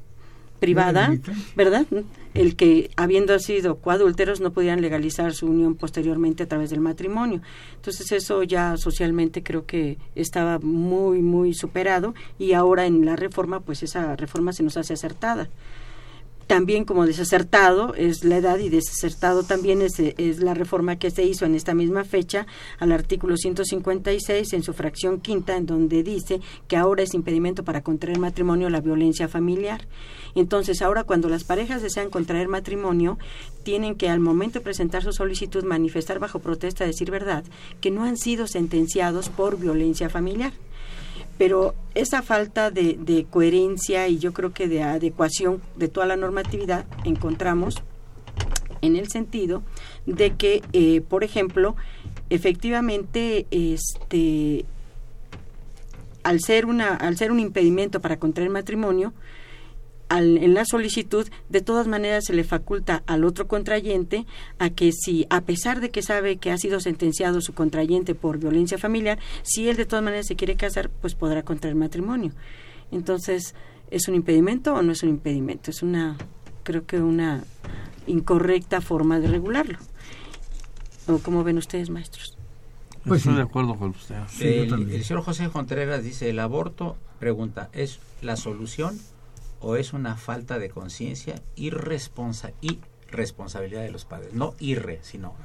privada, ¿verdad? El que habiendo sido coadúlteros no podían legalizar su unión posteriormente a través del matrimonio. Entonces eso ya socialmente creo que estaba muy, muy superado y ahora en la reforma, pues esa reforma se nos hace acertada también como desacertado es la edad y desacertado también es, es, la reforma que se hizo en esta misma fecha al artículo 156 en su fracción quinta en donde dice que ahora es impedimento para contraer matrimonio la violencia familiar. Entonces ahora cuando las parejas desean contraer matrimonio tienen que al momento de presentar su solicitud manifestar bajo protesta decir verdad que no han sido sentenciados por violencia familiar pero esa falta de, coherencia y yo creo que de adecuación de toda la normatividad encontramos en el sentido de que, eh, por ejemplo, efectivamente, este, al ser una, al ser un impedimento para contraer matrimonio, en la solicitud, de todas maneras se le faculta al otro contrayente a que si, a pesar de que sabe que ha sido sentenciado su contrayente por violencia familiar, si él de todas maneras se quiere casar, pues podrá contraer matrimonio. Entonces, ¿es un impedimento o no es un impedimento? Es una, creo que una incorrecta forma de regularlo. ¿O cómo ven ustedes, maestros? Pues estoy de acuerdo con usted. el señor José Contreras dice, el aborto, pregunta, ¿es la solución o es una falta de conciencia y, responsabilidad de los padres. No irre, sino...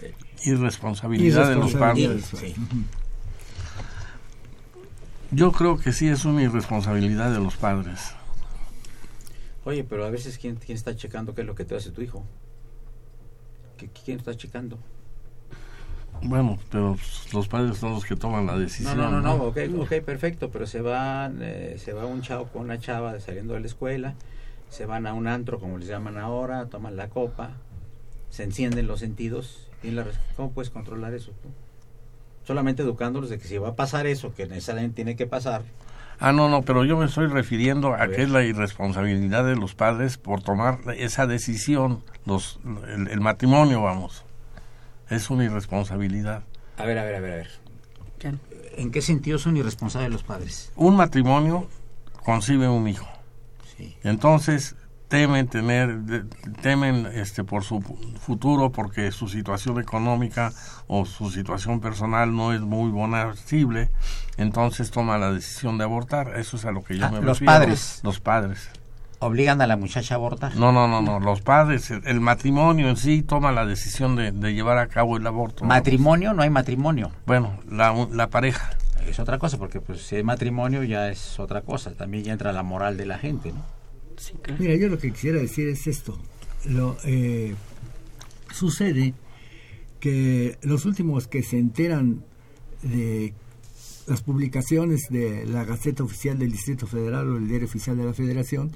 Eh, irresponsabilidad, de los padres. Yo creo que sí es una irresponsabilidad de los padres. Oye, pero a veces ¿quién, quién está checando qué es lo que te hace tu hijo? ¿Quién está checando? Bueno, pero los padres son los que toman la decisión. No, no, no, no, okay, ok, perfecto, pero se van, eh, se va un chavo con una chava saliendo de la escuela, se van a un antro, como les llaman ahora, toman la copa, se encienden los sentidos. Y la, ¿Cómo puedes controlar eso Solamente educándolos de que si va a pasar eso, que necesariamente tiene que pasar. Ah, no, no, pero yo me estoy refiriendo a, que es la irresponsabilidad de los padres por tomar esa decisión, los, el matrimonio, vamos es una irresponsabilidad. A ver, a ver, a ver, a ver. ¿En qué sentido son irresponsables los padres? Un matrimonio concibe un hijo. Sí. Entonces temen tener temen este por su futuro porque su situación económica o su situación personal no es muy bonacible entonces toma la decisión de abortar eso es a lo que yo ah, me los padres los padres obligan a la muchacha a abortar. No, no, no, no. Los padres, el, matrimonio en sí toma la decisión de, llevar a cabo el aborto. ¿Matrimonio? No hay matrimonio. Bueno, la, la pareja. Es otra cosa, porque pues si hay matrimonio ya es otra cosa. También ya entra la moral de la gente, ¿no? Mira, yo lo que quisiera decir es esto. Lo, eh, sucede que los últimos que se enteran de las publicaciones de la Gaceta Oficial del Distrito Federal o el Diario Oficial de la Federación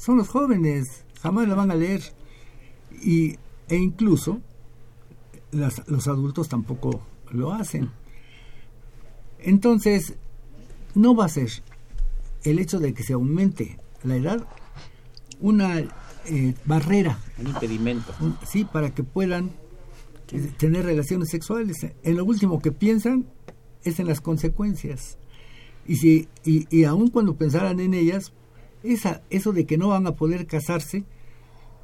son los jóvenes, jamás la van a leer. Y, e incluso los adultos tampoco lo hacen. Entonces, no va a ser el hecho de que se aumente la edad una eh, barrera. Un impedimento. sí, para que puedan eh, tener relaciones sexuales. En lo último que piensan es en las consecuencias. Y, si, y, y aun cuando pensaran en ellas, esa, eso de que no van a poder casarse,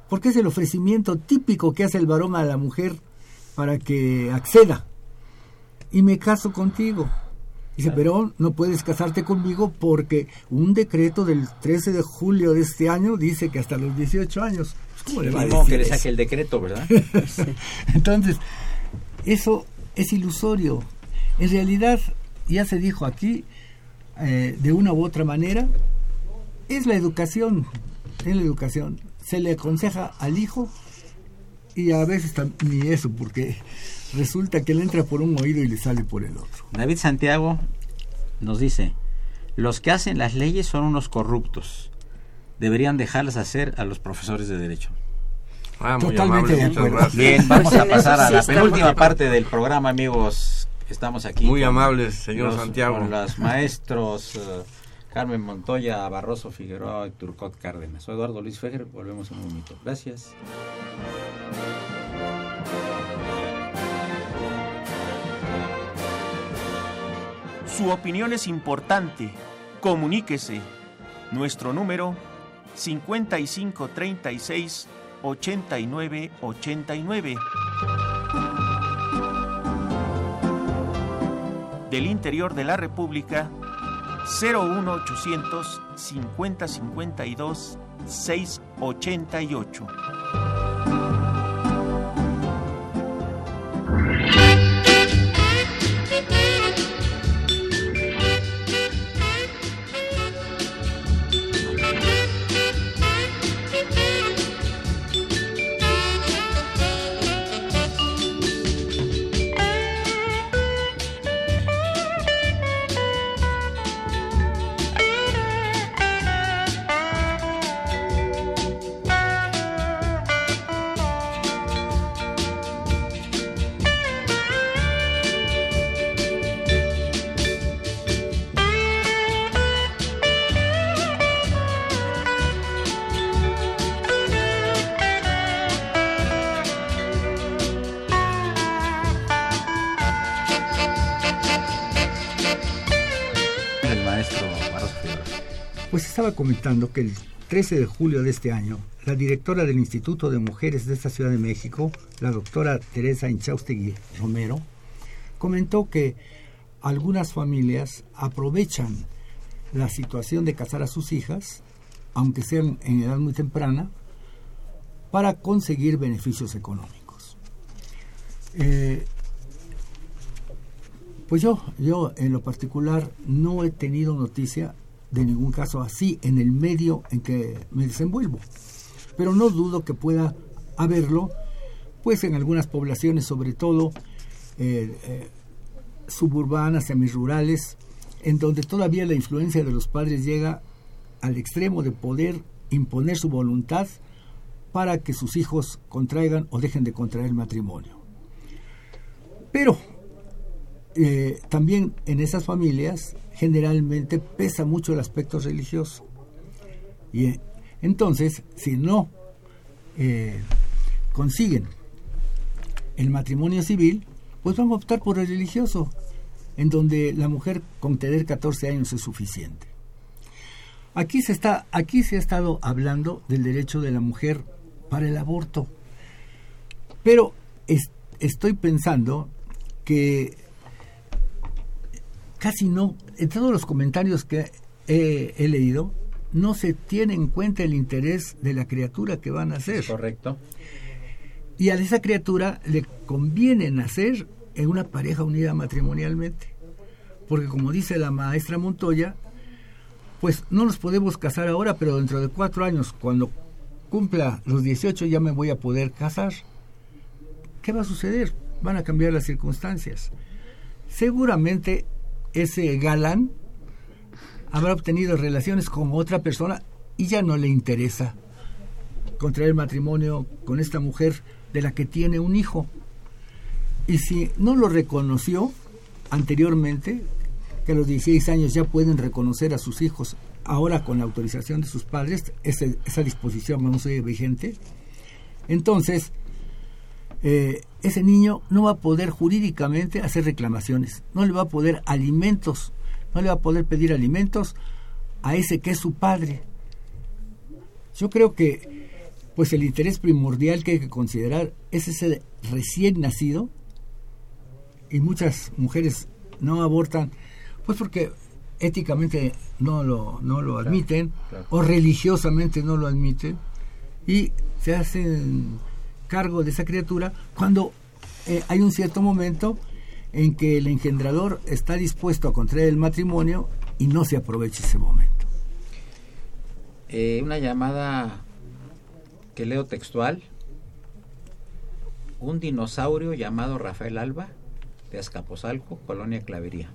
porque es el ofrecimiento típico que hace el varón a la mujer para que acceda. Y me caso contigo. Dice, pero no puedes casarte conmigo porque un decreto del 13 de julio de este año dice que hasta los 18 años. ¿Cómo le va a decir que le saque el decreto, ¿verdad? [laughs] Entonces, eso es ilusorio. En realidad, ya se dijo aquí, eh, de una u otra manera, es la educación, es la educación. Se le aconseja al hijo y a veces ni eso, porque resulta que le entra por un oído y le sale por el otro. David Santiago nos dice, los que hacen las leyes son unos corruptos. Deberían dejarlas hacer a los profesores de derecho. Ah, Totalmente de acuerdo. Bien, vamos a pasar a la penúltima parte del programa, amigos. Estamos aquí. Muy amables, señor Santiago. Con los maestros eh, Carmen Montoya, Barroso Figueroa y Turcot Cárdenas. Soy Eduardo Luis Fejer. Volvemos en un momento. Gracias. Su opinión es importante. Comuníquese. Nuestro número 5536 8989. Del interior de la República 01800 5052 688. Comentando que el 13 de julio de este año, la directora del Instituto de Mujeres de esta Ciudad de México, la doctora Teresa Inchaustegui Romero, comentó que algunas familias aprovechan la situación de casar a sus hijas, aunque sean en edad muy temprana, para conseguir beneficios económicos. Eh, pues yo, yo en lo particular no he tenido noticia de ningún caso así en el medio en que me desenvuelvo. Pero no dudo que pueda haberlo, pues en algunas poblaciones, sobre todo eh, eh, suburbanas, semirurales, en donde todavía la influencia de los padres llega al extremo de poder imponer su voluntad para que sus hijos contraigan o dejen de contraer matrimonio. Pero eh, también en esas familias generalmente pesa mucho el aspecto religioso. Y eh, entonces, si no eh, consiguen el matrimonio civil, pues van a optar por el religioso, en donde la mujer con tener 14 años es suficiente. Aquí se, está, aquí se ha estado hablando del derecho de la mujer para el aborto, pero estoy pensando que casi no, en todos los comentarios que he, leído, no se tiene en cuenta el interés de la criatura que van a nacer. Correcto. Y a esa criatura le conviene nacer en una pareja unida matrimonialmente. Porque como dice la maestra Montoya, pues no nos podemos casar ahora, pero dentro de cuatro años, cuando cumpla los 18, ya me voy a poder casar. ¿Qué va a suceder? Van a cambiar las circunstancias. Seguramente ese galán habrá obtenido relaciones con otra persona y ya no le interesa contraer matrimonio con esta mujer de la que tiene un hijo. Y si no lo reconoció anteriormente, que a los 16 años ya pueden reconocer a sus hijos, ahora con la autorización de sus padres, esa disposición no sigue vigente, entonces eh, ese niño no va a poder jurídicamente hacer reclamaciones, no le va a poder alimentos, no le va a poder pedir alimentos a ese que es su padre. Yo creo que pues el interés primordial que hay que considerar es ese recién nacido y muchas mujeres no abortan pues porque éticamente no lo, no lo admiten o religiosamente no lo admiten y se hacen cargo de esa criatura cuando eh, hay un cierto momento en que el engendrador está dispuesto a contraer el matrimonio y no se aprovecha ese momento. Eh, una llamada que leo textual. Un dinosaurio llamado Rafael Alba, de Azcapotzalco, Colonia Clavería.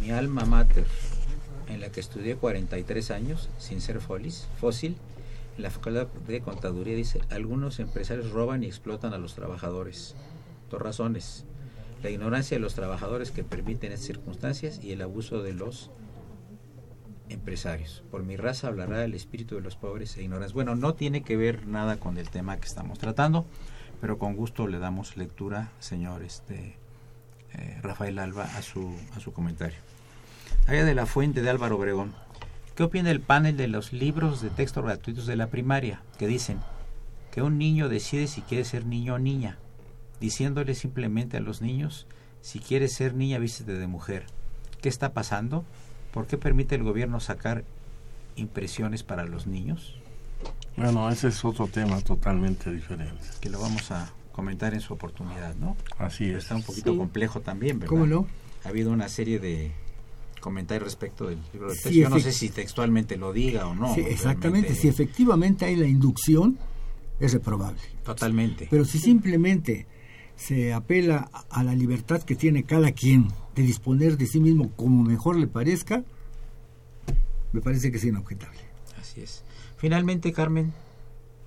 Mi alma mater, en la que estudié 43 años, sin ser fósil, la Facultad de Contaduría dice, algunos empresarios roban y explotan a los trabajadores. Dos razones. La ignorancia de los trabajadores que permiten estas circunstancias y el abuso de los empresarios. Por mi raza hablará el espíritu de los pobres e ignorantes. Bueno, no tiene que ver nada con el tema que estamos tratando, pero con gusto le damos lectura, señor este, eh, Rafael Alba, a su, a su comentario. Allá de la fuente de Álvaro Obregón. ¿Qué opina el panel de los libros de texto gratuitos de la primaria? Que dicen que un niño decide si quiere ser niño o niña, diciéndole simplemente a los niños, si quieres ser niña, vístete de mujer. ¿Qué está pasando? ¿Por qué permite el gobierno sacar impresiones para los niños? Bueno, ese es otro tema totalmente diferente. Que lo vamos a comentar en su oportunidad, ¿no? Así es. Está un poquito complejo también, ¿verdad? ¿Cómo no? Ha habido una serie de comentarios respecto del libro de texto. Yo no sé si textualmente lo diga o no. Sí, exactamente. Si efectivamente hay la inducción, es reprobable. Totalmente. Pero si simplemente se apela a la libertad que tiene cada quien de disponer de sí mismo como mejor le parezca, me parece que es inobjetable. Así es. Finalmente, Carmen,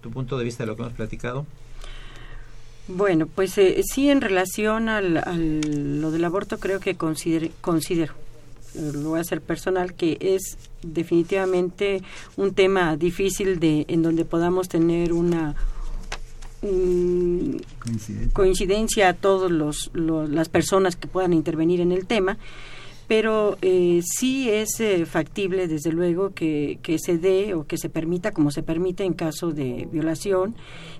tu punto de vista de lo que hemos platicado. Bueno, pues eh, sí, en relación al, al, lo del aborto, creo que considero, considero, lo voy a hacer personal, que es definitivamente un tema difícil de en donde podamos tener una coincidencia. coincidencia a todas los, las personas que puedan intervenir en el tema pero eh, sí es eh, factible, desde luego, que, que, se dé o que se permita, como se permite en caso de violación.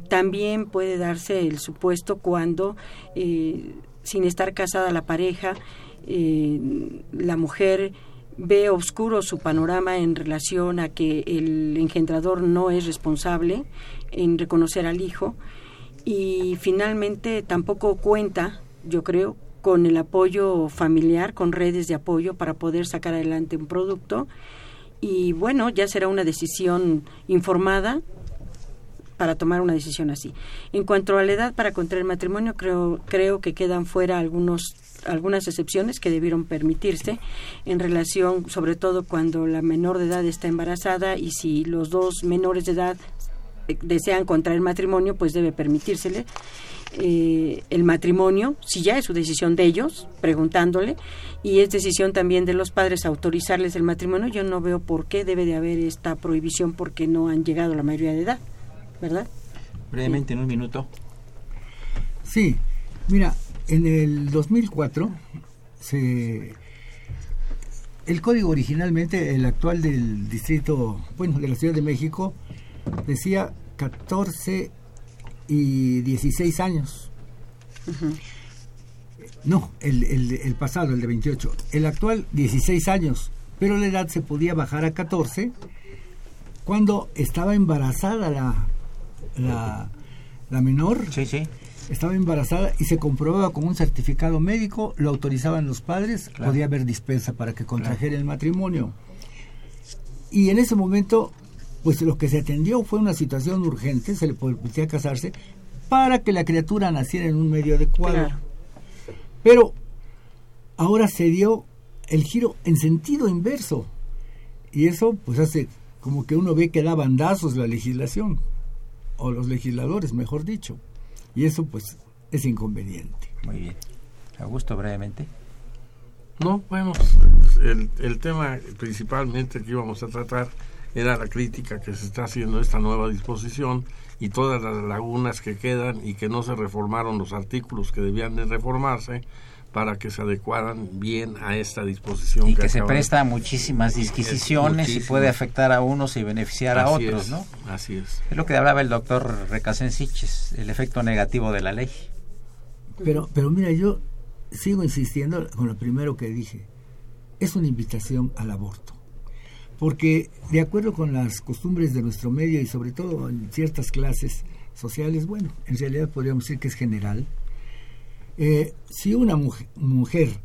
También puede darse el supuesto cuando, eh, sin estar casada la pareja, eh, la mujer ve oscuro su panorama en relación a que el engendrador no es responsable en reconocer al hijo y finalmente tampoco cuenta, yo creo, con el apoyo familiar, con redes de apoyo para poder sacar adelante un producto. Y bueno, ya será una decisión informada para tomar una decisión así. En cuanto a la edad para contraer matrimonio, creo, creo que quedan fuera algunos algunas excepciones que debieron permitirse en relación, sobre todo cuando la menor de edad está embarazada y si los dos menores de edad eh, desean contraer matrimonio, pues debe permitírsele eh, el matrimonio, si ya es su decisión de ellos, preguntándole, y es decisión también de los padres autorizarles el matrimonio, yo no veo por qué debe de haber esta prohibición porque no han llegado a la mayoría de edad, ¿verdad? Brevemente, en un minuto. Sí, mira, en el 2004 se el código originalmente, el actual del distrito, bueno, de la Ciudad de México, decía 14 y 16 años. No, el, el, pasado, el de 28. El actual, 16 años. Pero la edad se podía bajar a 14 cuando estaba embarazada la, la, la menor. Sí, sí. Estaba embarazada y se comprobaba con un certificado médico, lo autorizaban los padres, podía haber dispensa para que contrajera el matrimonio. Y en ese momento pues lo que se atendió fue una situación urgente, se le permitía casarse, para que la criatura naciera en un medio adecuado. Pero ahora se dio el giro en sentido inverso. Y eso pues hace como que uno ve que da bandazos la legislación, o los legisladores, mejor dicho. Y eso pues es inconveniente. Muy bien. Augusto, brevemente. No, bueno, el, el tema principalmente que íbamos a tratar era la crítica que se está haciendo esta nueva disposición y todas las lagunas que quedan y que no se reformaron los artículos que debían de reformarse para que se adecuaran bien a esta disposición. Y que, se presta a muchísimas disquisiciones y puede afectar a unos y beneficiar a otros, ¿no? Así es. Es lo que hablaba el doctor Recasensiches, el efecto negativo de la ley. Pero, pero mira, yo sigo insistiendo con lo primero que dije. Es una invitación al aborto porque de acuerdo con las costumbres de nuestro medio y sobre todo en ciertas clases sociales, bueno, en realidad podríamos decir que es general, eh, si una mujer,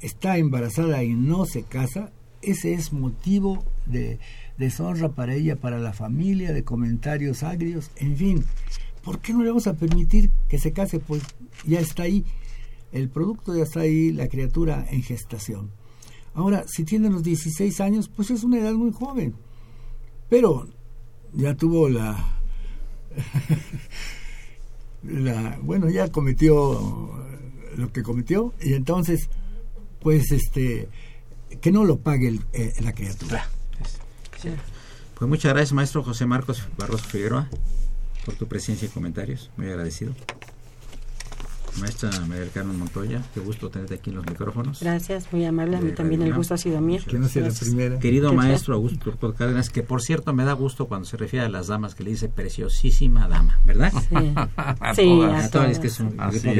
está embarazada y no se casa, ese es motivo de deshonra para ella, para la familia, de comentarios agrios, en fin. ¿Por qué no le vamos a permitir que se case? Pues ya está ahí, el producto ya está ahí, la criatura en gestación. Ahora, si tiene los 16 años, pues es una edad muy joven. Pero ya tuvo la, [laughs] la bueno, ya cometió lo que cometió y entonces, pues, este, que no lo pague eh, la criatura. Pues muchas gracias, maestro José Marcos Barroso Figueroa, por tu presencia y comentarios. Muy agradecido. Maestra María del Carmen Montoya, qué gusto tenerte aquí en los micrófonos. Gracias, muy amable. A mí también el gusto ha sido mío. Que no sea la primera. Querido maestro Augusto Cárdenas, que por cierto me da gusto cuando se refiere a las damas que le dice preciosísima dama, ¿verdad? Sí, [laughs] a todas. que, son,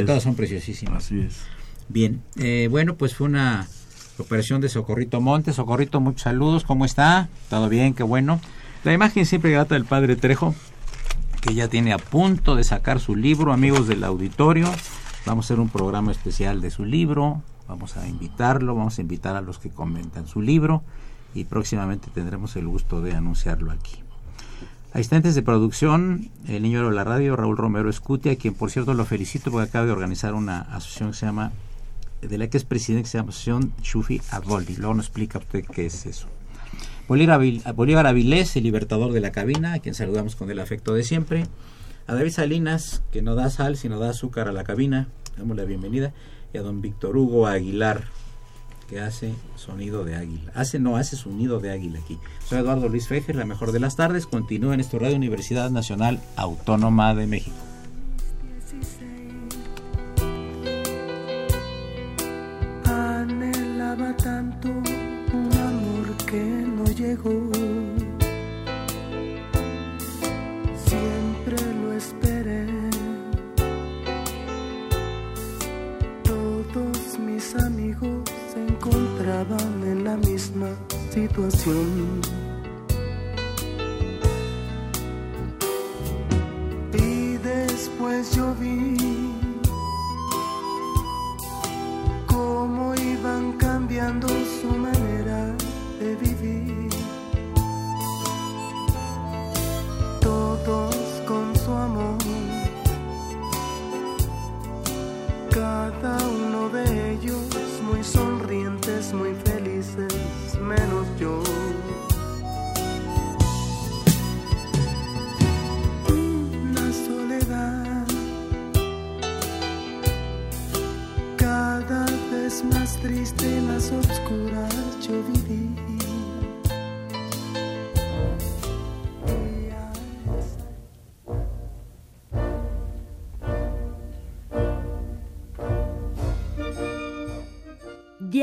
todas son preciosísimas. Así es. Bien, eh, bueno, pues fue una operación de Socorrito Montes. Socorrito, muchos saludos. ¿Cómo está? ¿Todo bien? Qué bueno. La imagen siempre grata del padre Trejo, que ya tiene a punto de sacar su libro, amigos del auditorio. Vamos a hacer un programa especial de su libro, vamos a invitarlo, vamos a invitar a los que comentan su libro y próximamente tendremos el gusto de anunciarlo aquí. Asistentes de producción, el niño de la radio, Raúl Romero Escutia, quien por cierto lo felicito porque acaba de organizar una asociación que se llama, de la que es presidente, que se llama Asociación Shufi Advoldi. Luego nos explica usted qué es eso. Bolívar Avilés, el libertador de la cabina, a quien saludamos con el afecto de siempre a David Salinas, que no da sal, sino da azúcar a la cabina, damos la bienvenida, y a don Víctor Hugo Aguilar, que hace sonido de águila. Hace, no, hace sonido de águila aquí. Soy Eduardo Luis Fejer, la mejor de las tardes. Continúa en esta Radio Universidad Nacional Autónoma de México. Anhelaba tanto llegó amigos se encontraban en la misma situación.